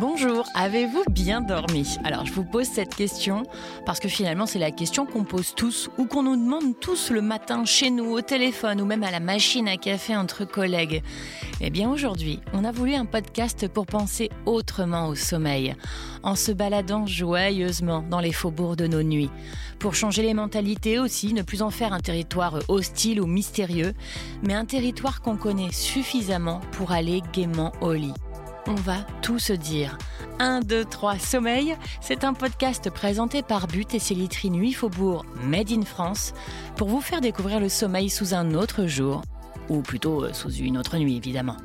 Bonjour, avez-vous bien dormi? Alors je vous pose cette question parce que finalement c'est la question qu'on pose tous ou qu'on nous demande tous le matin chez nous, au téléphone ou même à la machine à café entre collègues. Eh bien aujourd'hui, on a voulu un podcast pour penser autrement au sommeil, en se baladant joyeusement dans les faubourgs de nos nuits, pour changer les mentalités aussi, ne plus en faire un territoire hostile ou mystérieux, mais un territoire qu'on connaît suffisamment pour aller gaiement au lit on va tout se dire. 1, 2, 3, Sommeil, c'est un podcast présenté par But et ses Nuit Faubourg Made in France pour vous faire découvrir le sommeil sous un autre jour, ou plutôt euh, sous une autre nuit évidemment.